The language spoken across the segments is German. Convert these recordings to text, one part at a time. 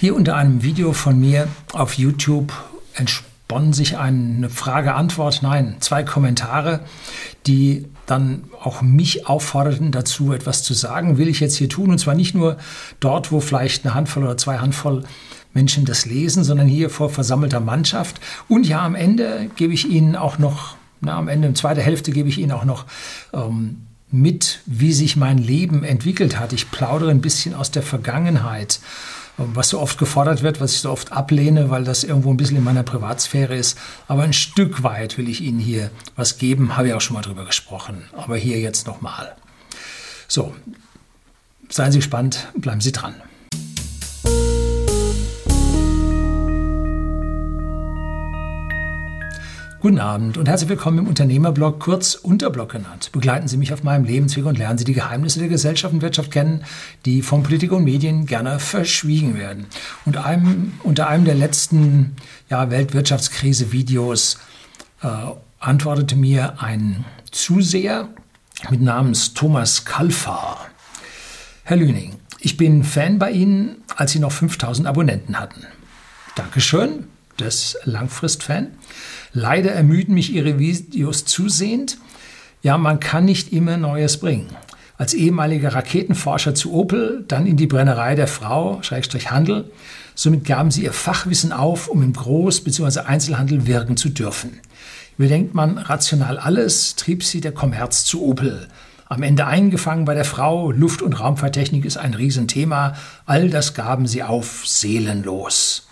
Hier unter einem Video von mir auf YouTube entsponnen sich eine Frage-Antwort, nein, zwei Kommentare, die dann auch mich aufforderten dazu, etwas zu sagen, will ich jetzt hier tun. Und zwar nicht nur dort, wo vielleicht eine Handvoll oder zwei Handvoll Menschen das lesen, sondern hier vor versammelter Mannschaft. Und ja, am Ende gebe ich Ihnen auch noch, na, am Ende, in zweiter Hälfte gebe ich Ihnen auch noch ähm, mit, wie sich mein Leben entwickelt hat. Ich plaudere ein bisschen aus der Vergangenheit was so oft gefordert wird, was ich so oft ablehne, weil das irgendwo ein bisschen in meiner Privatsphäre ist. Aber ein Stück weit will ich Ihnen hier was geben, habe ich auch schon mal drüber gesprochen. Aber hier jetzt nochmal. So, seien Sie gespannt, bleiben Sie dran. Guten Abend und herzlich willkommen im Unternehmerblog, kurz Unterblog genannt. Begleiten Sie mich auf meinem Lebensweg und lernen Sie die Geheimnisse der Gesellschaft und Wirtschaft kennen, die von Politik und Medien gerne verschwiegen werden. Und einem, unter einem der letzten ja, Weltwirtschaftskrise-Videos äh, antwortete mir ein Zuseher mit Namens Thomas Kalfar. Herr Lüning, ich bin Fan bei Ihnen, als Sie noch 5000 Abonnenten hatten. Dankeschön, das Langfrist-Fan. Leider ermüden mich Ihre Videos zusehend. Ja, man kann nicht immer Neues bringen. Als ehemaliger Raketenforscher zu Opel, dann in die Brennerei der Frau, Schrägstrich Handel. Somit gaben sie ihr Fachwissen auf, um im Groß- bzw. Einzelhandel wirken zu dürfen. Überdenkt man rational alles, trieb sie der Kommerz zu Opel. Am Ende eingefangen bei der Frau, Luft- und Raumfahrttechnik ist ein Riesenthema. All das gaben sie auf, seelenlos.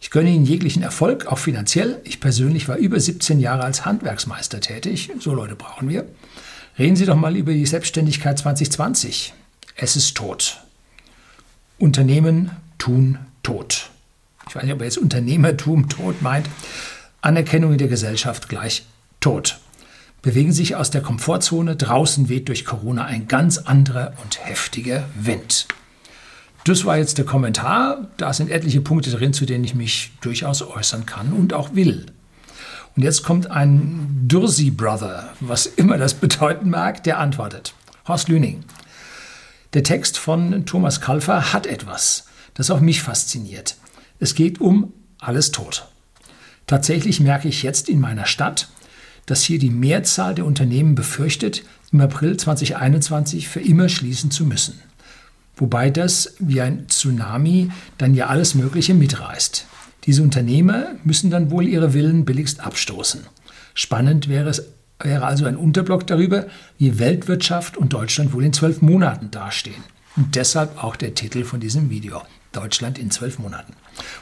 Ich gönne Ihnen jeglichen Erfolg, auch finanziell. Ich persönlich war über 17 Jahre als Handwerksmeister tätig. So Leute brauchen wir. Reden Sie doch mal über die Selbstständigkeit 2020. Es ist tot. Unternehmen tun tot. Ich weiß nicht, ob er jetzt Unternehmertum tot meint. Anerkennung in der Gesellschaft gleich tot. Bewegen sich aus der Komfortzone. Draußen weht durch Corona ein ganz anderer und heftiger Wind. Das war jetzt der Kommentar. Da sind etliche Punkte drin, zu denen ich mich durchaus äußern kann und auch will. Und jetzt kommt ein Dursi Brother, was immer das bedeuten mag, der antwortet. Horst Lüning. Der Text von Thomas Kalfer hat etwas, das auch mich fasziniert. Es geht um alles tot. Tatsächlich merke ich jetzt in meiner Stadt, dass hier die Mehrzahl der Unternehmen befürchtet, im April 2021 für immer schließen zu müssen. Wobei das wie ein Tsunami dann ja alles Mögliche mitreißt. Diese Unternehmer müssen dann wohl ihre Willen billigst abstoßen. Spannend wäre es wäre also ein Unterblock darüber, wie Weltwirtschaft und Deutschland wohl in zwölf Monaten dastehen. Und deshalb auch der Titel von diesem Video. Deutschland in zwölf Monaten.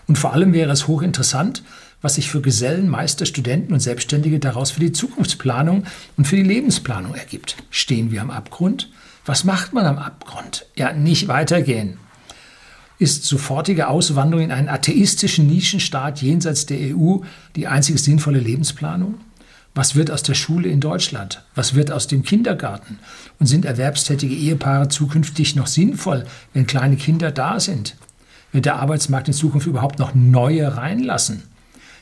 Und vor allem wäre es hochinteressant, was sich für Gesellen, Meister, Studenten und Selbstständige daraus für die Zukunftsplanung und für die Lebensplanung ergibt. Stehen wir am Abgrund? Was macht man am Abgrund? Ja, nicht weitergehen. Ist sofortige Auswanderung in einen atheistischen Nischenstaat jenseits der EU die einzige sinnvolle Lebensplanung? Was wird aus der Schule in Deutschland? Was wird aus dem Kindergarten? Und sind erwerbstätige Ehepaare zukünftig noch sinnvoll, wenn kleine Kinder da sind? Wird der Arbeitsmarkt in Zukunft überhaupt noch neue reinlassen?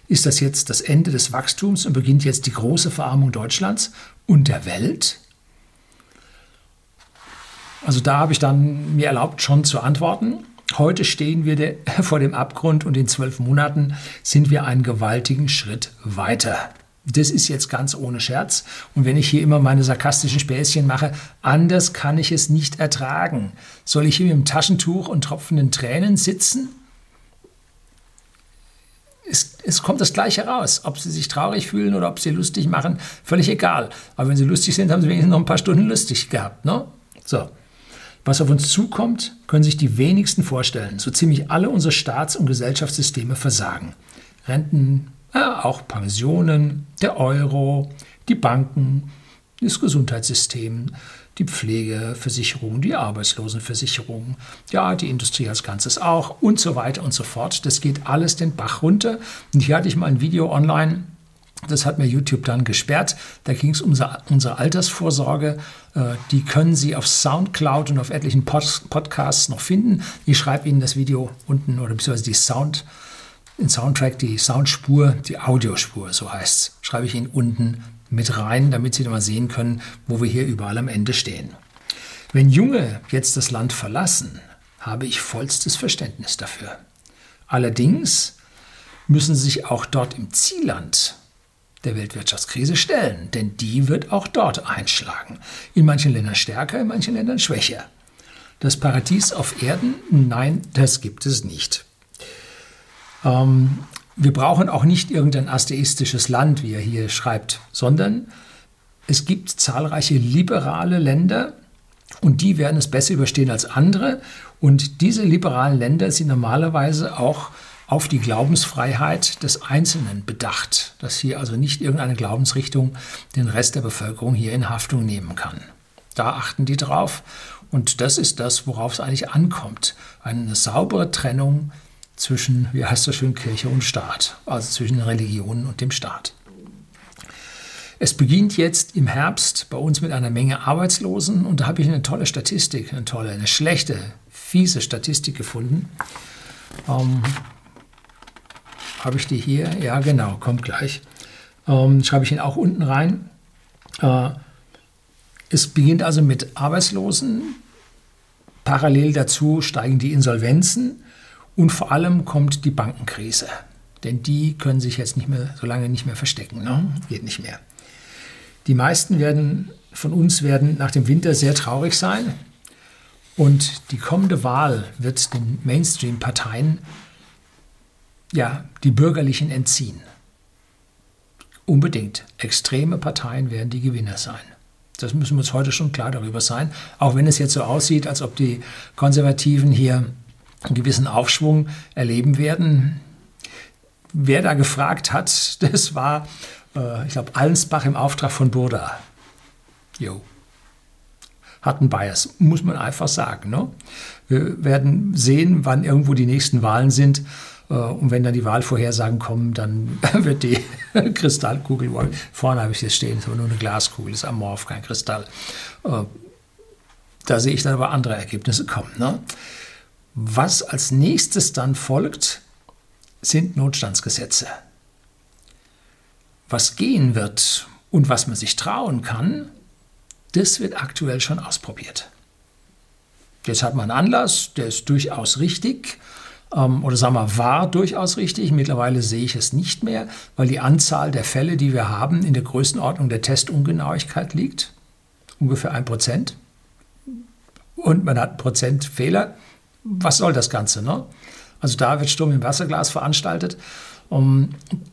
Ist das jetzt das Ende des Wachstums und beginnt jetzt die große Verarmung Deutschlands und der Welt? Also da habe ich dann mir erlaubt, schon zu antworten. Heute stehen wir vor dem Abgrund und in zwölf Monaten sind wir einen gewaltigen Schritt weiter. Das ist jetzt ganz ohne Scherz. Und wenn ich hier immer meine sarkastischen Späßchen mache, anders kann ich es nicht ertragen. Soll ich hier mit dem Taschentuch und tropfenden Tränen sitzen? Es, es, kommt das Gleiche raus. Ob Sie sich traurig fühlen oder ob Sie lustig machen, völlig egal. Aber wenn Sie lustig sind, haben Sie wenigstens noch ein paar Stunden lustig gehabt. Ne? So. Was auf uns zukommt, können sich die wenigsten vorstellen. So ziemlich alle unsere Staats- und Gesellschaftssysteme versagen. Renten, ja, auch Pensionen, der Euro, die Banken, das Gesundheitssystem, die Pflegeversicherung, die Arbeitslosenversicherung, ja, die Industrie als Ganzes auch und so weiter und so fort. Das geht alles den Bach runter. Und hier hatte ich mal ein Video online, das hat mir YouTube dann gesperrt. Da ging es um unsere Altersvorsorge. Äh, die können Sie auf Soundcloud und auf etlichen Podcasts noch finden. Ich schreibe Ihnen das Video unten oder beziehungsweise die Sound, den Soundtrack, die Soundspur, die Audiospur, so heißt es, schreibe ich Ihnen unten mit rein, damit Sie mal sehen können, wo wir hier überall am Ende stehen. Wenn Junge jetzt das Land verlassen, habe ich vollstes Verständnis dafür. Allerdings müssen sie sich auch dort im Zielland der Weltwirtschaftskrise stellen, denn die wird auch dort einschlagen. In manchen Ländern stärker, in manchen Ländern schwächer. Das Paradies auf Erden? Nein, das gibt es nicht. Ähm, wir brauchen auch nicht irgendein atheistisches Land, wie er hier schreibt, sondern es gibt zahlreiche liberale Länder und die werden es besser überstehen als andere. Und diese liberalen Länder sind normalerweise auch auf die Glaubensfreiheit des Einzelnen bedacht, dass hier also nicht irgendeine Glaubensrichtung den Rest der Bevölkerung hier in Haftung nehmen kann. Da achten die drauf und das ist das, worauf es eigentlich ankommt. Eine saubere Trennung zwischen, wie heißt das schön, Kirche und Staat, also zwischen Religionen und dem Staat. Es beginnt jetzt im Herbst bei uns mit einer Menge Arbeitslosen und da habe ich eine tolle Statistik, eine tolle, eine schlechte, fiese Statistik gefunden. Ähm, habe ich die hier? Ja, genau, kommt gleich. Ähm, schreibe ich ihn auch unten rein. Äh, es beginnt also mit Arbeitslosen. Parallel dazu steigen die Insolvenzen und vor allem kommt die Bankenkrise. Denn die können sich jetzt nicht mehr, so lange nicht mehr verstecken. Ne? Geht nicht mehr. Die meisten werden, von uns werden nach dem Winter sehr traurig sein. Und die kommende Wahl wird den Mainstream-Parteien ja, die Bürgerlichen entziehen. Unbedingt. Extreme Parteien werden die Gewinner sein. Das müssen wir uns heute schon klar darüber sein. Auch wenn es jetzt so aussieht, als ob die Konservativen hier einen gewissen Aufschwung erleben werden. Wer da gefragt hat, das war, äh, ich glaube, Allensbach im Auftrag von Burda. Jo. Hat einen Bias, muss man einfach sagen. Ne? Wir werden sehen, wann irgendwo die nächsten Wahlen sind. Äh, und wenn dann die Wahlvorhersagen kommen, dann wird die Kristallkugel, vorne habe ich jetzt stehen, ist aber nur eine Glaskugel, ist amorph, kein Kristall. Äh, da sehe ich dann aber andere Ergebnisse kommen. Ne? Was als nächstes dann folgt, sind Notstandsgesetze. Was gehen wird und was man sich trauen kann, das wird aktuell schon ausprobiert. Jetzt hat man einen Anlass, der ist durchaus richtig ähm, oder sagen wir, war durchaus richtig. Mittlerweile sehe ich es nicht mehr, weil die Anzahl der Fälle, die wir haben, in der Größenordnung der Testungenauigkeit liegt. Ungefähr ein Prozent. Und man hat einen Prozent Fehler. Was soll das Ganze? Ne? Also da wird Sturm im Wasserglas veranstaltet. Um,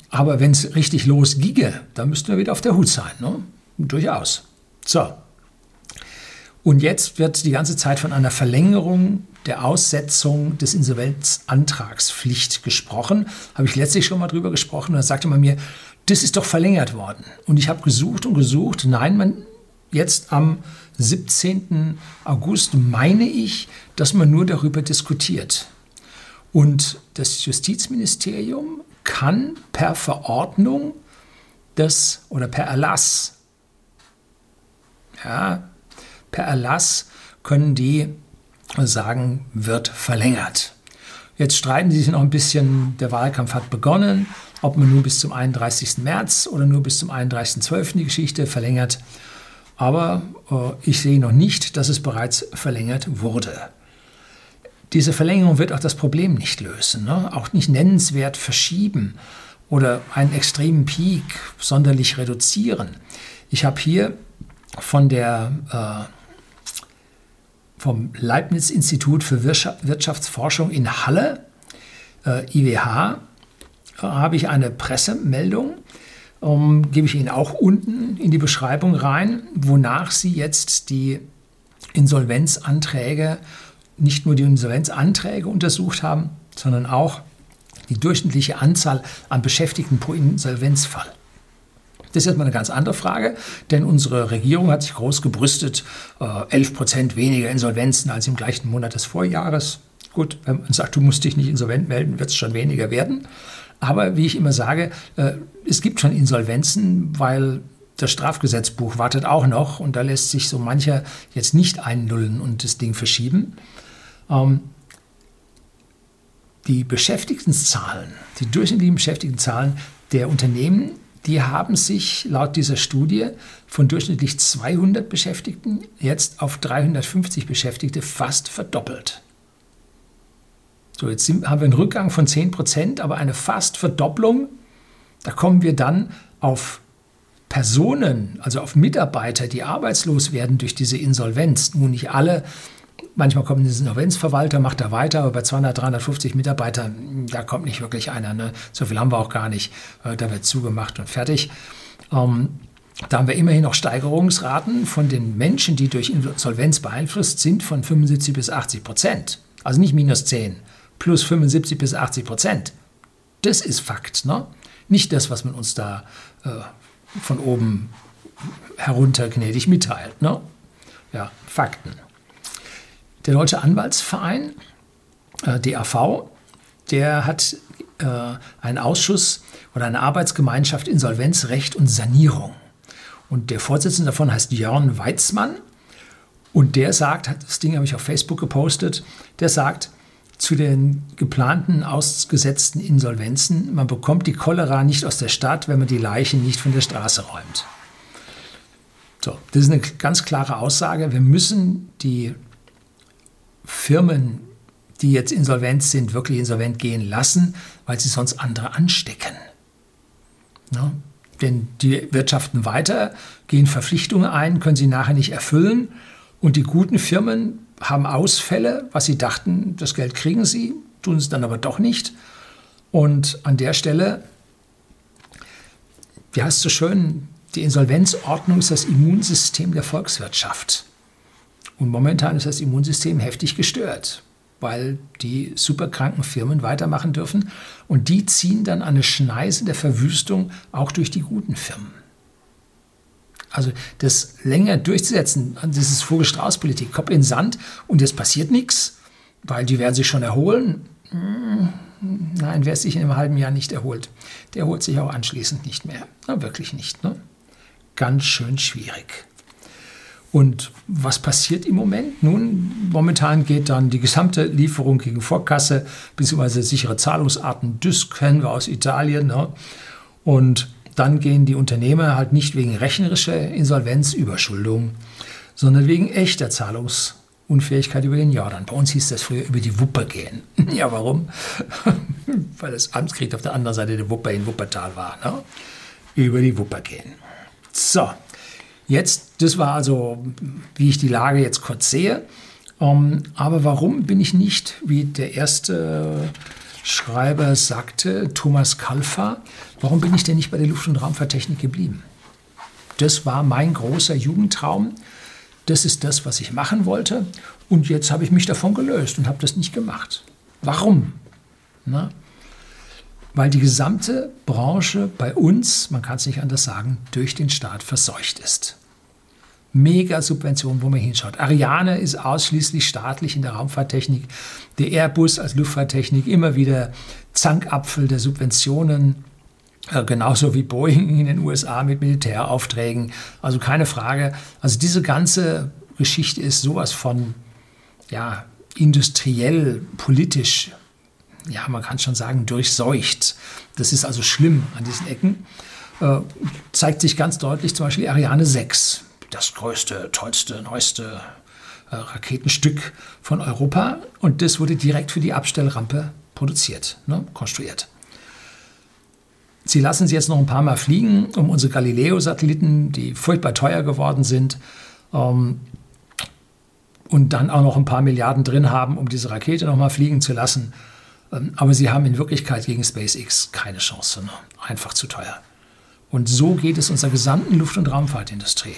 aber wenn es richtig losginge, dann müssten wir wieder auf der Hut sein. Ne? Durchaus. So, und jetzt wird die ganze Zeit von einer Verlängerung der Aussetzung des Insolvenzantragspflicht gesprochen. Habe ich letztlich schon mal drüber gesprochen. Und da sagte man mir, das ist doch verlängert worden. Und ich habe gesucht und gesucht. Nein, man, jetzt am 17. August meine ich, dass man nur darüber diskutiert. Und das Justizministerium kann per Verordnung das oder per Erlass ja, per Erlass können die sagen, wird verlängert. Jetzt streiten sie sich noch ein bisschen, der Wahlkampf hat begonnen, ob man nur bis zum 31. März oder nur bis zum 31.12. die Geschichte verlängert. Aber äh, ich sehe noch nicht, dass es bereits verlängert wurde. Diese Verlängerung wird auch das Problem nicht lösen, ne? auch nicht nennenswert verschieben oder einen extremen Peak sonderlich reduzieren. Ich habe hier von der äh, vom Leibniz-Institut für Wirtschaftsforschung in Halle, äh, IWH, habe ich eine Pressemeldung, ähm, gebe ich Ihnen auch unten in die Beschreibung rein, wonach Sie jetzt die Insolvenzanträge, nicht nur die Insolvenzanträge untersucht haben, sondern auch die durchschnittliche Anzahl an Beschäftigten pro Insolvenzfall. Das ist jetzt mal eine ganz andere Frage, denn unsere Regierung hat sich groß gebrüstet, 11 äh, Prozent weniger Insolvenzen als im gleichen Monat des Vorjahres. Gut, wenn man sagt, du musst dich nicht insolvent melden, wird es schon weniger werden. Aber wie ich immer sage, äh, es gibt schon Insolvenzen, weil das Strafgesetzbuch wartet auch noch und da lässt sich so mancher jetzt nicht einnullen und das Ding verschieben. Ähm, die Beschäftigtenzahlen, die durchschnittlichen Beschäftigtenzahlen der Unternehmen die haben sich laut dieser Studie von durchschnittlich 200 Beschäftigten jetzt auf 350 Beschäftigte fast verdoppelt. So, jetzt sind, haben wir einen Rückgang von 10 Prozent, aber eine fast Verdopplung. Da kommen wir dann auf Personen, also auf Mitarbeiter, die arbeitslos werden durch diese Insolvenz. Nun nicht alle. Manchmal kommt ein Insolvenzverwalter, macht da weiter, aber bei 200, 350 Mitarbeitern, da kommt nicht wirklich einer. Ne? So viel haben wir auch gar nicht. Äh, da wird zugemacht und fertig. Ähm, da haben wir immerhin noch Steigerungsraten von den Menschen, die durch Insolvenz beeinflusst sind, von 75 bis 80 Prozent. Also nicht minus 10, plus 75 bis 80 Prozent. Das ist Fakt. Ne? Nicht das, was man uns da äh, von oben herunter gnädig mitteilt. Ne? Ja, Fakten. Der Deutsche Anwaltsverein, äh, DAV, der hat äh, einen Ausschuss oder eine Arbeitsgemeinschaft Insolvenz, Recht und Sanierung. Und der Vorsitzende davon heißt Jörn Weizmann. Und der sagt, das Ding habe ich auf Facebook gepostet, der sagt, zu den geplanten ausgesetzten Insolvenzen, man bekommt die Cholera nicht aus der Stadt, wenn man die Leichen nicht von der Straße räumt. So, das ist eine ganz klare Aussage. Wir müssen die Firmen, die jetzt insolvent sind, wirklich insolvent gehen lassen, weil sie sonst andere anstecken. Ja, denn die wirtschaften weiter, gehen Verpflichtungen ein, können sie nachher nicht erfüllen. Und die guten Firmen haben Ausfälle, was sie dachten, das Geld kriegen sie, tun es dann aber doch nicht. Und an der Stelle, wie heißt es so schön, die Insolvenzordnung ist das Immunsystem der Volkswirtschaft. Und momentan ist das Immunsystem heftig gestört weil die superkranken Firmen weitermachen dürfen. Und die ziehen dann eine Schneise der Verwüstung auch durch die guten Firmen. Also das länger durchzusetzen, das ist Vogel-Strauß-Politik, Kopf in Sand und jetzt passiert nichts, weil die werden sich schon erholen. Hm, nein, wer sich in einem halben Jahr nicht erholt, der erholt sich auch anschließend nicht mehr. Na, wirklich nicht. Ne? Ganz schön schwierig. Und was passiert im Moment? Nun, momentan geht dann die gesamte Lieferung gegen Vorkasse bzw. sichere Zahlungsarten, das kennen wir aus Italien. Ne? Und dann gehen die Unternehmer halt nicht wegen rechnerischer Insolvenz, Überschuldung, sondern wegen echter Zahlungsunfähigkeit über den Jordan. Bei uns hieß das früher über die Wupper gehen. ja, warum? Weil das Amtskrieg auf der anderen Seite der Wupper in Wuppertal war. Ne? Über die Wupper gehen. So, Jetzt, das war also, wie ich die Lage jetzt kurz sehe. Ähm, aber warum bin ich nicht, wie der erste Schreiber sagte, Thomas Kalfa, warum bin ich denn nicht bei der Luft- und Raumfahrttechnik geblieben? Das war mein großer Jugendtraum. Das ist das, was ich machen wollte. Und jetzt habe ich mich davon gelöst und habe das nicht gemacht. Warum? Na? Weil die gesamte Branche bei uns, man kann es nicht anders sagen, durch den Staat verseucht ist. Mega-Subvention, wo man hinschaut. Ariane ist ausschließlich staatlich in der Raumfahrttechnik. Der Airbus als Luftfahrttechnik immer wieder Zankapfel der Subventionen. Äh, genauso wie Boeing in den USA mit Militäraufträgen. Also keine Frage. Also diese ganze Geschichte ist sowas von ja, industriell, politisch, ja, man kann schon sagen, durchseucht. Das ist also schlimm an diesen Ecken. Äh, zeigt sich ganz deutlich zum Beispiel Ariane 6 das größte, tollste, neueste äh, Raketenstück von Europa. Und das wurde direkt für die Abstellrampe produziert, ne, konstruiert. Sie lassen sie jetzt noch ein paar Mal fliegen, um unsere Galileo-Satelliten, die furchtbar teuer geworden sind, ähm, und dann auch noch ein paar Milliarden drin haben, um diese Rakete noch mal fliegen zu lassen. Ähm, aber sie haben in Wirklichkeit gegen SpaceX keine Chance. Ne? Einfach zu teuer. Und so geht es unserer gesamten Luft- und Raumfahrtindustrie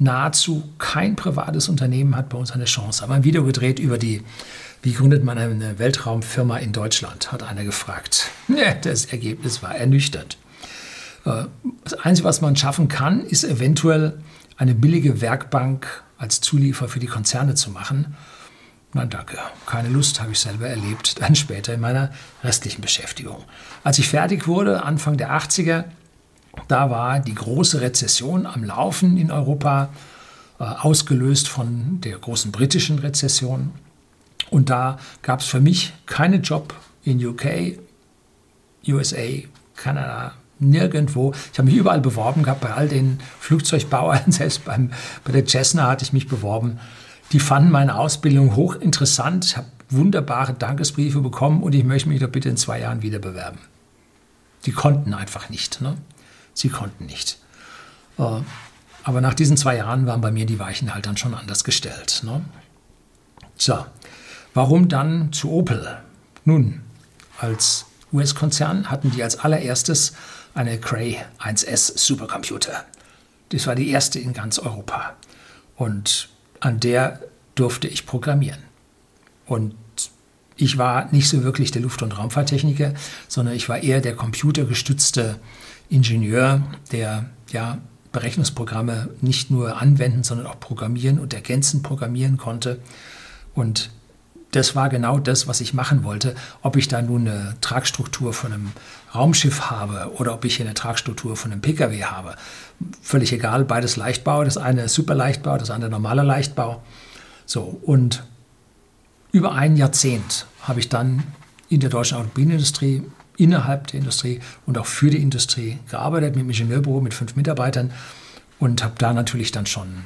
nahezu kein privates Unternehmen hat bei uns eine Chance. Aber ein Video gedreht über die, wie gründet man eine Weltraumfirma in Deutschland, hat einer gefragt. Ja, das Ergebnis war ernüchternd. Äh, das Einzige, was man schaffen kann, ist eventuell eine billige Werkbank als Zuliefer für die Konzerne zu machen. Nein, danke. Keine Lust, habe ich selber erlebt, dann später in meiner restlichen Beschäftigung. Als ich fertig wurde, Anfang der 80er, da war die große Rezession am Laufen in Europa, äh, ausgelöst von der großen britischen Rezession. Und da gab es für mich keinen Job in UK, USA, Kanada, nirgendwo. Ich habe mich überall beworben gehabt, bei all den Flugzeugbauern, selbst beim, bei der Cessna hatte ich mich beworben. Die fanden meine Ausbildung hochinteressant. Ich habe wunderbare Dankesbriefe bekommen und ich möchte mich doch bitte in zwei Jahren wieder bewerben. Die konnten einfach nicht. Ne? Sie konnten nicht. Äh, aber nach diesen zwei Jahren waren bei mir die Weichen halt dann schon anders gestellt. Ne? So, warum dann zu Opel? Nun, als US-Konzern hatten die als allererstes eine Cray 1S Supercomputer. Das war die erste in ganz Europa. Und an der durfte ich programmieren. Und ich war nicht so wirklich der Luft- und Raumfahrttechniker, sondern ich war eher der computergestützte Ingenieur, der ja Berechnungsprogramme nicht nur anwenden, sondern auch programmieren und ergänzend programmieren konnte. Und das war genau das, was ich machen wollte. Ob ich da nun eine Tragstruktur von einem Raumschiff habe oder ob ich hier eine Tragstruktur von einem Pkw habe. Völlig egal, beides Leichtbau. Das eine ist Superleichtbau, das andere normaler Leichtbau. So, und über ein Jahrzehnt habe ich dann in der deutschen Automobilindustrie, innerhalb der Industrie und auch für die Industrie gearbeitet, mit dem Ingenieurbüro mit fünf Mitarbeitern und habe da natürlich dann schon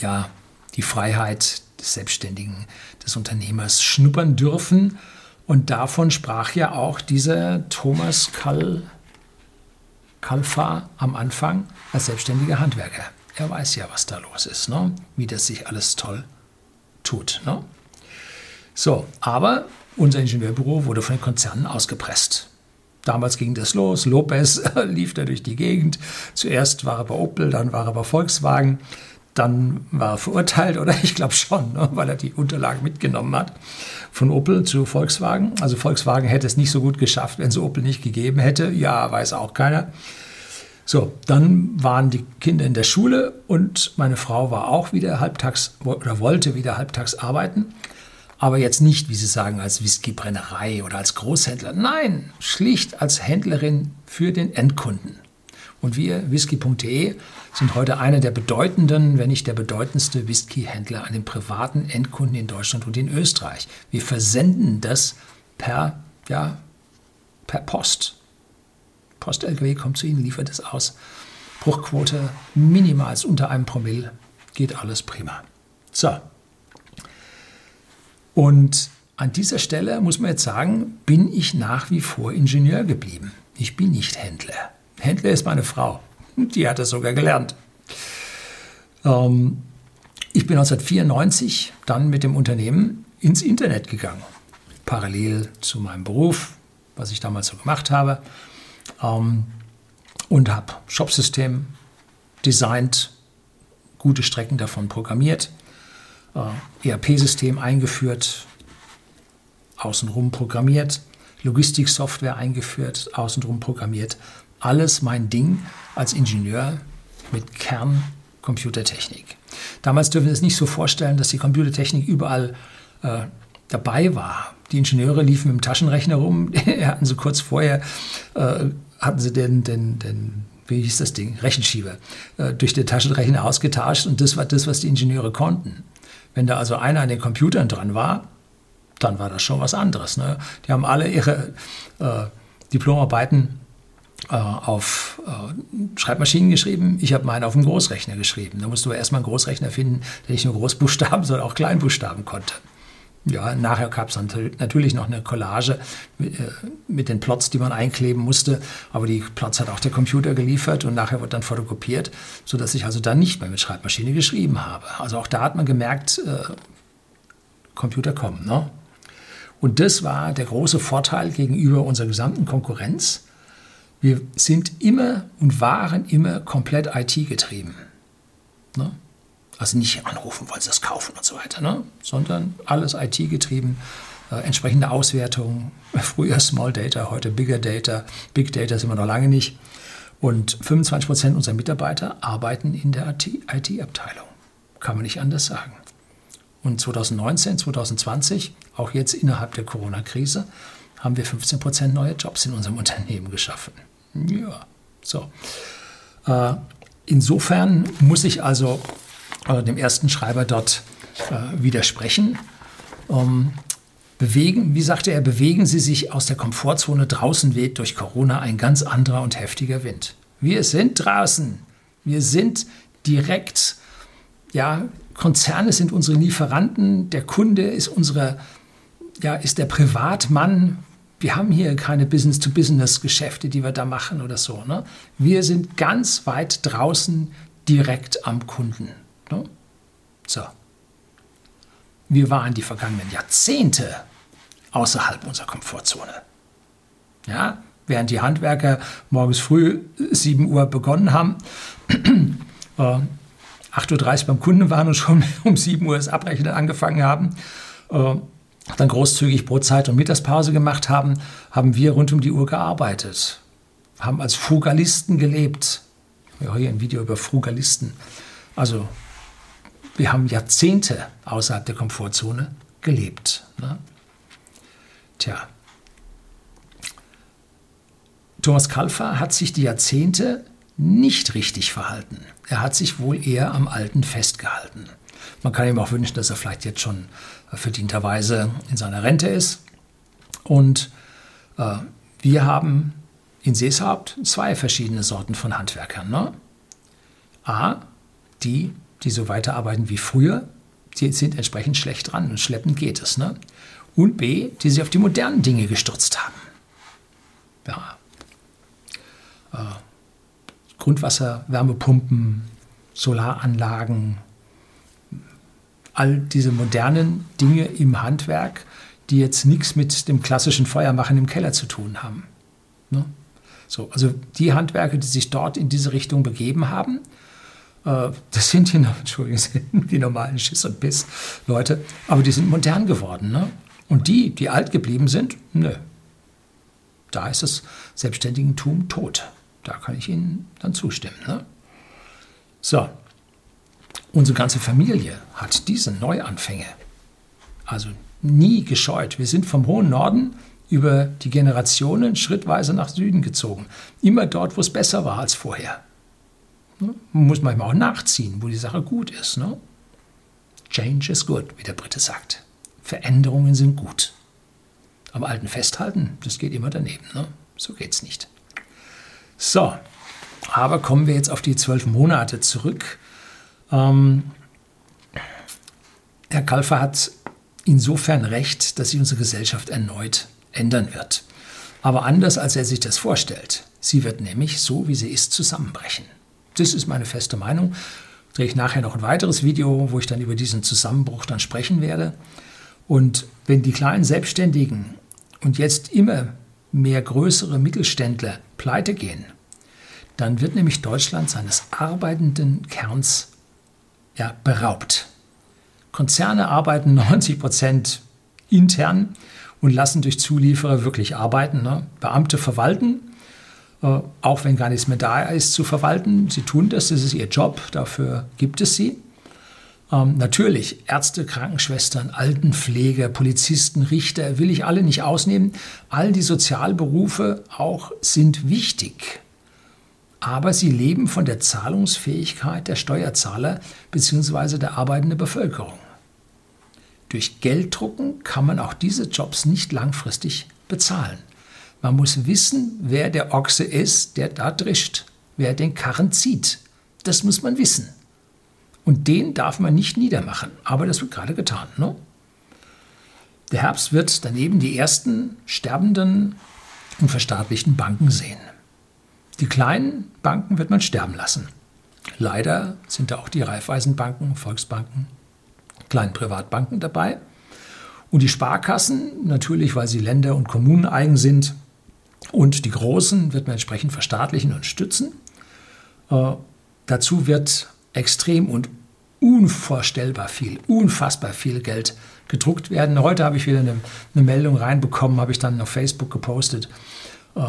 ja, die Freiheit des Selbstständigen, des Unternehmers schnuppern dürfen. Und davon sprach ja auch dieser Thomas Kal Kalfa am Anfang als selbstständiger Handwerker. Er weiß ja, was da los ist, ne? wie das sich alles toll tut. Ne? So, aber unser Ingenieurbüro wurde von den Konzernen ausgepresst. Damals ging das los. Lopez lief da durch die Gegend. Zuerst war er bei Opel, dann war er bei Volkswagen dann war er verurteilt, oder ich glaube schon, ne, weil er die Unterlagen mitgenommen hat von Opel zu Volkswagen. Also Volkswagen hätte es nicht so gut geschafft, wenn es Opel nicht gegeben hätte. Ja, weiß auch keiner. So, dann waren die Kinder in der Schule und meine Frau war auch wieder halbtags oder wollte wieder halbtags arbeiten. Aber jetzt nicht, wie Sie sagen, als Whiskybrennerei oder als Großhändler. Nein, schlicht als Händlerin für den Endkunden. Und wir, whisky.de, sind heute einer der bedeutenden, wenn nicht der bedeutendste Whisky-Händler an den privaten Endkunden in Deutschland und in Österreich. Wir versenden das per, ja, per Post. Post-LKW kommt zu Ihnen, liefert es aus. Bruchquote minimal unter einem Promille. Geht alles prima. So. Und an dieser Stelle muss man jetzt sagen, bin ich nach wie vor Ingenieur geblieben. Ich bin nicht Händler. Händler ist meine Frau. Die hat das sogar gelernt. Ähm, ich bin 1994 dann mit dem Unternehmen ins Internet gegangen. Parallel zu meinem Beruf, was ich damals so gemacht habe. Ähm, und habe Shopsystem designt, gute Strecken davon programmiert, äh, ERP-System eingeführt, außenrum programmiert, Logistiksoftware eingeführt, außenrum programmiert, alles mein Ding als Ingenieur mit Kerncomputertechnik. Damals dürfen wir es nicht so vorstellen, dass die Computertechnik überall äh, dabei war. Die Ingenieure liefen mit dem Taschenrechner rum, hatten sie kurz vorher, äh, hatten sie den, den, den, wie hieß das Ding, Rechenschieber, äh, durch den Taschenrechner ausgetauscht und das war das, was die Ingenieure konnten. Wenn da also einer an den Computern dran war, dann war das schon was anderes. Ne? Die haben alle ihre äh, Diplomarbeiten äh, auf äh, Schreibmaschinen geschrieben. Ich habe meine auf dem Großrechner geschrieben. Da musst du erstmal einen Großrechner finden, der nicht nur Großbuchstaben, sondern auch Kleinbuchstaben konnte. Ja, nachher gab es natürlich noch eine Collage äh, mit den Plots, die man einkleben musste. Aber die Plots hat auch der Computer geliefert und nachher wird dann fotokopiert, sodass ich also dann nicht mehr mit Schreibmaschine geschrieben habe. Also auch da hat man gemerkt, äh, Computer kommen. Ne? Und das war der große Vorteil gegenüber unserer gesamten Konkurrenz wir sind immer und waren immer komplett IT-getrieben. Ne? Also nicht anrufen, wollen Sie das kaufen und so weiter, ne? sondern alles IT-getrieben. Äh, entsprechende Auswertungen, früher Small Data, heute Bigger Data. Big Data sind wir noch lange nicht. Und 25 Prozent unserer Mitarbeiter arbeiten in der IT-Abteilung. Kann man nicht anders sagen. Und 2019, 2020, auch jetzt innerhalb der Corona-Krise, haben wir 15 Prozent neue Jobs in unserem Unternehmen geschaffen. Ja, so. Äh, insofern muss ich also äh, dem ersten Schreiber dort äh, widersprechen. Ähm, bewegen, wie sagte er, bewegen Sie sich aus der Komfortzone. Draußen weht durch Corona ein ganz anderer und heftiger Wind. Wir sind draußen. Wir sind direkt, ja, Konzerne sind unsere Lieferanten, der Kunde ist unsere ja, ist der Privatmann, wir haben hier keine Business-to-Business-Geschäfte, die wir da machen oder so. Ne? Wir sind ganz weit draußen direkt am Kunden. Ne? So. Wir waren die vergangenen Jahrzehnte außerhalb unserer Komfortzone. Ja, während die Handwerker morgens früh 7 Uhr begonnen haben, äh, 8.30 Uhr beim Kunden waren und schon um 7 Uhr das Abrechnen angefangen haben, äh, dann großzügig Brotzeit und Mittagspause gemacht haben, haben wir rund um die Uhr gearbeitet, haben als Frugalisten gelebt. Ja, hier ein Video über Frugalisten. Also wir haben Jahrzehnte außerhalb der Komfortzone gelebt. Ne? Tja, Thomas Kalfer hat sich die Jahrzehnte nicht richtig verhalten. Er hat sich wohl eher am Alten festgehalten. Man kann ihm auch wünschen, dass er vielleicht jetzt schon verdienterweise in seiner Rente ist. Und äh, wir haben in Seeshaupt zwei verschiedene Sorten von Handwerkern. Ne? A, die, die so weiterarbeiten wie früher, die sind entsprechend schlecht dran und schleppend geht es. Ne? Und B, die sich auf die modernen Dinge gestürzt haben. Ja. Äh, Grundwasser, Wärmepumpen, Solaranlagen, all diese modernen Dinge im Handwerk, die jetzt nichts mit dem klassischen Feuermachen im Keller zu tun haben. Ne? So, also die Handwerker, die sich dort in diese Richtung begeben haben, das sind die, Entschuldigung, die normalen Schiss- und Biss-Leute, aber die sind modern geworden. Ne? Und die, die alt geblieben sind, nö. Da ist das Selbstständigentum tot. Da kann ich Ihnen dann zustimmen. Ne? So, Unsere ganze Familie hat diese Neuanfänge also nie gescheut. Wir sind vom hohen Norden über die Generationen schrittweise nach Süden gezogen. Immer dort, wo es besser war als vorher. Ne? Man muss manchmal auch nachziehen, wo die Sache gut ist. Ne? Change is good, wie der Brite sagt. Veränderungen sind gut. Am Alten festhalten, das geht immer daneben. Ne? So es nicht. So, aber kommen wir jetzt auf die zwölf Monate zurück. Ähm, Herr Kalfer hat insofern recht, dass sich unsere Gesellschaft erneut ändern wird. Aber anders, als er sich das vorstellt. Sie wird nämlich, so wie sie ist, zusammenbrechen. Das ist meine feste Meinung. Drehe ich nachher noch ein weiteres Video, wo ich dann über diesen Zusammenbruch dann sprechen werde. Und wenn die kleinen Selbstständigen und jetzt immer mehr größere Mittelständler pleite gehen, dann wird nämlich Deutschland seines arbeitenden Kerns ja, beraubt. Konzerne arbeiten 90 Prozent intern und lassen durch Zulieferer wirklich arbeiten. Ne? Beamte verwalten, auch wenn gar nichts mehr da ist zu verwalten. Sie tun das, das ist ihr Job, dafür gibt es sie. Ähm, natürlich, Ärzte, Krankenschwestern, Altenpfleger, Polizisten, Richter, will ich alle nicht ausnehmen. All die Sozialberufe auch sind wichtig aber sie leben von der Zahlungsfähigkeit der Steuerzahler bzw. der arbeitenden Bevölkerung. Durch Gelddrucken kann man auch diese Jobs nicht langfristig bezahlen. Man muss wissen, wer der Ochse ist, der da drischt, wer den Karren zieht. Das muss man wissen. Und den darf man nicht niedermachen. Aber das wird gerade getan. Ne? Der Herbst wird daneben die ersten sterbenden und verstaatlichten Banken sehen. Die kleinen Banken wird man sterben lassen. Leider sind da auch die Raiffeisenbanken, Volksbanken, kleinen Privatbanken dabei. Und die Sparkassen, natürlich, weil sie Länder- und Kommunen eigen sind. Und die großen wird man entsprechend verstaatlichen und stützen. Äh, dazu wird extrem und unvorstellbar viel, unfassbar viel Geld gedruckt werden. Heute habe ich wieder eine, eine Meldung reinbekommen, habe ich dann auf Facebook gepostet. Äh,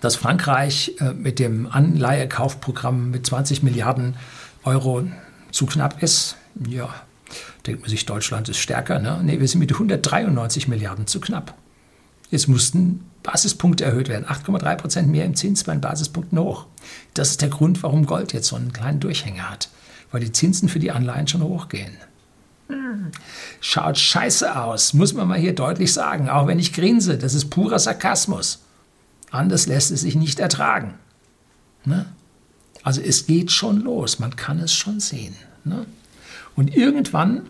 dass Frankreich äh, mit dem Anleihekaufprogramm mit 20 Milliarden Euro zu knapp ist. Ja, denkt man sich, Deutschland ist stärker. Ne? Nee, wir sind mit 193 Milliarden zu knapp. Jetzt mussten Basispunkte erhöht werden. 8,3 Prozent mehr im Zins bei den Basispunkten hoch. Das ist der Grund, warum Gold jetzt so einen kleinen Durchhänger hat. Weil die Zinsen für die Anleihen schon hochgehen. Schaut scheiße aus, muss man mal hier deutlich sagen. Auch wenn ich grinse, das ist purer Sarkasmus. Anders lässt es sich nicht ertragen. Ne? Also es geht schon los, man kann es schon sehen. Ne? Und irgendwann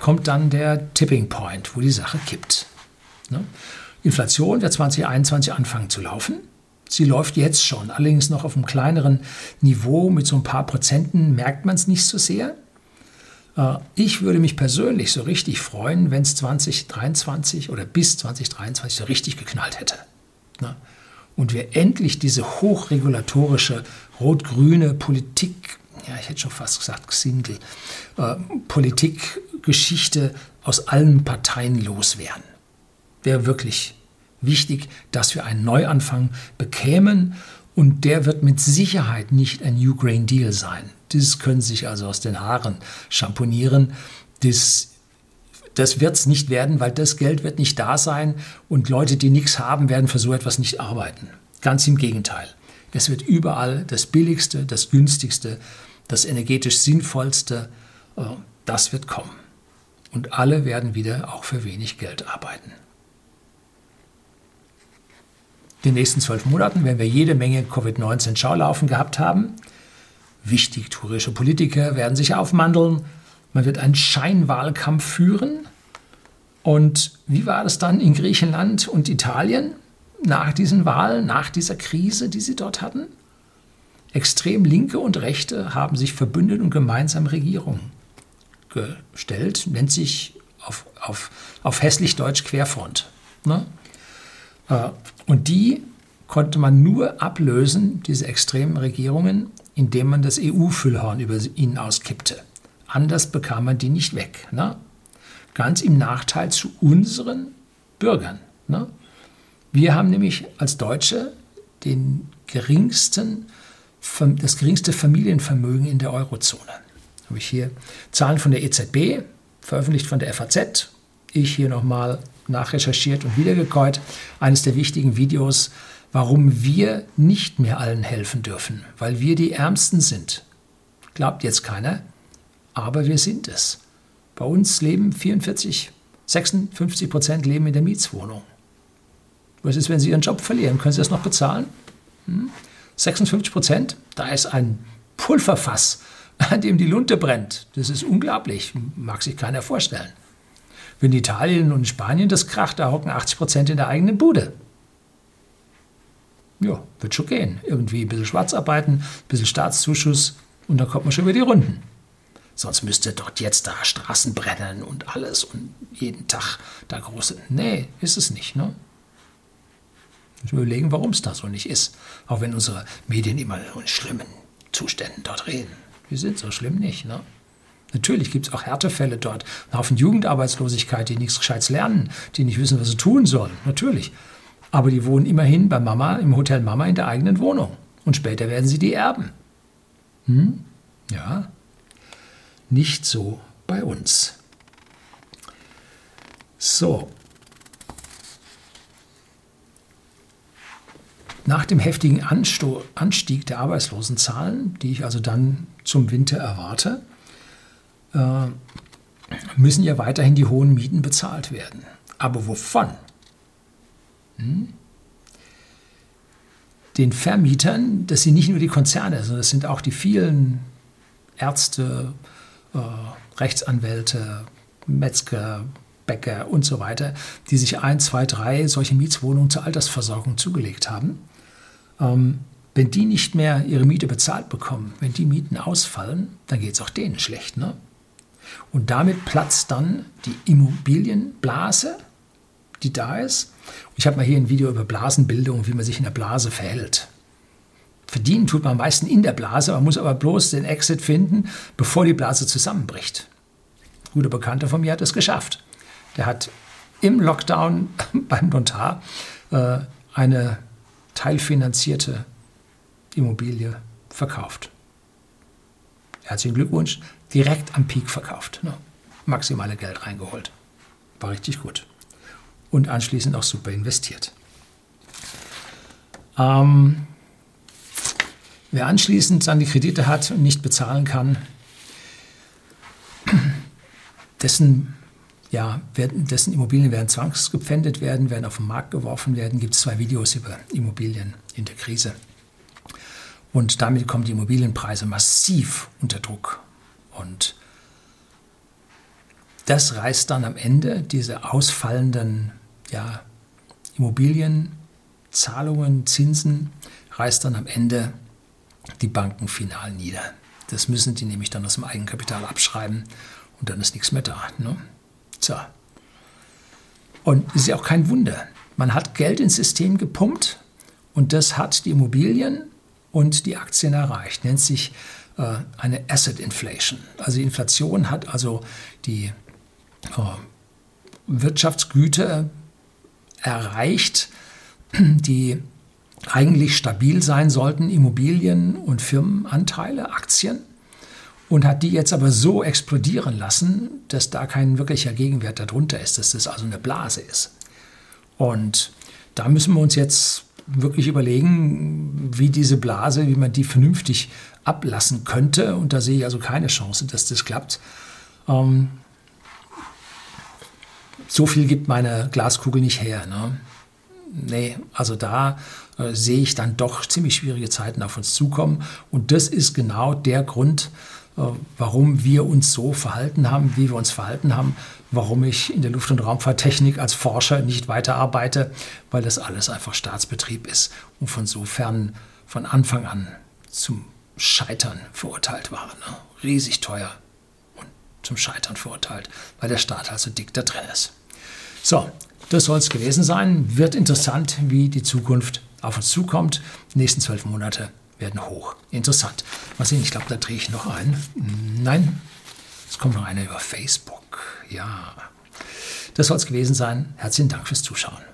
kommt dann der Tipping Point, wo die Sache kippt. Ne? Inflation wird 2021 anfangen zu laufen. Sie läuft jetzt schon, allerdings noch auf einem kleineren Niveau mit so ein paar Prozenten merkt man es nicht so sehr. Äh, ich würde mich persönlich so richtig freuen, wenn es 2023 oder bis 2023 so richtig geknallt hätte. Ne? Und wir endlich diese hochregulatorische rot-grüne Politik, ja, ich hätte schon fast gesagt Xindel, äh, Politikgeschichte aus allen Parteien loswerden. Wäre wirklich wichtig, dass wir einen Neuanfang bekämen und der wird mit Sicherheit nicht ein New Green Deal sein. Das können sich also aus den Haaren schamponieren. Das, das wird es nicht werden, weil das Geld wird nicht da sein und Leute, die nichts haben, werden für so etwas nicht arbeiten. Ganz im Gegenteil. Es wird überall das Billigste, das Günstigste, das energetisch Sinnvollste, äh, das wird kommen. Und alle werden wieder auch für wenig Geld arbeiten. In den nächsten zwölf Monaten werden wir jede Menge Covid-19-Schaulaufen gehabt haben. Wichtig, tourische Politiker werden sich aufmandeln. Man wird einen Scheinwahlkampf führen. Und wie war das dann in Griechenland und Italien nach diesen Wahlen, nach dieser Krise, die sie dort hatten? Extrem Linke und Rechte haben sich verbündet und gemeinsam Regierungen gestellt, nennt sich auf, auf, auf hässlich Deutsch Querfront. Ne? Und die konnte man nur ablösen, diese extremen Regierungen, indem man das EU-Füllhorn über ihnen auskippte. Anders bekam man die nicht weg. Ne? Ganz im Nachteil zu unseren Bürgern. Ne? Wir haben nämlich als Deutsche den geringsten, das geringste Familienvermögen in der Eurozone. Habe ich hier Zahlen von der EZB, veröffentlicht von der FAZ. Ich hier nochmal nachrecherchiert und wiedergekäut. Eines der wichtigen Videos, warum wir nicht mehr allen helfen dürfen, weil wir die Ärmsten sind. Glaubt jetzt keiner, aber wir sind es. Bei uns leben 44, 56 Prozent leben in der Mietswohnung. Was ist, wenn Sie Ihren Job verlieren? Können Sie das noch bezahlen? Hm? 56 Prozent, da ist ein Pulverfass, an dem die Lunte brennt. Das ist unglaublich, mag sich keiner vorstellen. Wenn Italien und Spanien das kracht, da hocken 80 Prozent in der eigenen Bude. Ja, wird schon gehen. Irgendwie ein bisschen schwarz arbeiten, ein bisschen Staatszuschuss und dann kommt man schon über die Runden. Sonst müsste dort jetzt da Straßen brennen und alles und jeden Tag da große. Nee, ist es nicht. Ne? Müssen wir überlegen, warum es da so nicht ist. Auch wenn unsere Medien immer in schlimmen Zuständen dort reden. Wir sind so schlimm nicht. Ne? Natürlich gibt es auch Härtefälle dort. Ein Haufen Jugendarbeitslosigkeit, die nichts Gescheites lernen, die nicht wissen, was sie tun sollen. Natürlich. Aber die wohnen immerhin bei Mama im Hotel Mama in der eigenen Wohnung. Und später werden sie die erben. Hm? Ja. Nicht so bei uns. So. Nach dem heftigen Anstieg der Arbeitslosenzahlen, die ich also dann zum Winter erwarte, müssen ja weiterhin die hohen Mieten bezahlt werden. Aber wovon? Hm? Den Vermietern, das sind nicht nur die Konzerne, sondern das sind auch die vielen Ärzte, äh, Rechtsanwälte, Metzger, Bäcker und so weiter, die sich ein, zwei, drei solche Mietswohnungen zur Altersversorgung zugelegt haben. Ähm, wenn die nicht mehr ihre Miete bezahlt bekommen, wenn die Mieten ausfallen, dann geht es auch denen schlecht. Ne? Und damit platzt dann die Immobilienblase, die da ist. Ich habe mal hier ein Video über Blasenbildung, wie man sich in der Blase verhält. Verdienen tut man am meisten in der Blase, man muss aber bloß den Exit finden, bevor die Blase zusammenbricht. Ein guter Bekannter von mir hat es geschafft. Der hat im Lockdown beim Notar äh, eine teilfinanzierte Immobilie verkauft. Herzlichen Glückwunsch, direkt am Peak verkauft. Ne? Maximale Geld reingeholt. War richtig gut. Und anschließend auch super investiert. Ähm, wer anschließend dann die Kredite hat und nicht bezahlen kann, dessen, ja, dessen Immobilien werden zwangsgepfändet werden, werden auf den Markt geworfen werden. Gibt es zwei Videos über Immobilien in der Krise. Und damit kommen die Immobilienpreise massiv unter Druck. Und das reißt dann am Ende diese ausfallenden ja, Immobilien, Zahlungen, Zinsen reißt dann am Ende die Banken final nieder. Das müssen die nämlich dann aus dem Eigenkapital abschreiben und dann ist nichts mehr da. Ne? So. Und ist ja auch kein Wunder. Man hat Geld ins System gepumpt und das hat die Immobilien und die Aktien erreicht. Nennt sich eine Asset Inflation. Also die Inflation hat also die äh, Wirtschaftsgüter erreicht, die eigentlich stabil sein sollten, Immobilien und Firmenanteile, Aktien, und hat die jetzt aber so explodieren lassen, dass da kein wirklicher Gegenwert darunter ist, dass das also eine Blase ist. Und da müssen wir uns jetzt wirklich überlegen, wie diese Blase, wie man die vernünftig ablassen könnte. Und da sehe ich also keine Chance, dass das klappt. Ähm, so viel gibt meine Glaskugel nicht her. Ne? Nee, also da äh, sehe ich dann doch ziemlich schwierige Zeiten auf uns zukommen. Und das ist genau der Grund, warum wir uns so verhalten haben, wie wir uns verhalten haben, warum ich in der Luft- und Raumfahrttechnik als Forscher nicht weiterarbeite, weil das alles einfach Staatsbetrieb ist und von sofern von Anfang an zum Scheitern verurteilt war. Ne? Riesig teuer und zum Scheitern verurteilt, weil der Staat also dick da drin ist. So, das soll es gewesen sein. Wird interessant, wie die Zukunft auf uns zukommt. Die nächsten zwölf Monate werden hoch. Interessant. Mal sehen, ich glaube, da drehe ich noch ein. Nein, es kommt noch eine über Facebook. Ja. Das soll es gewesen sein. Herzlichen Dank fürs Zuschauen.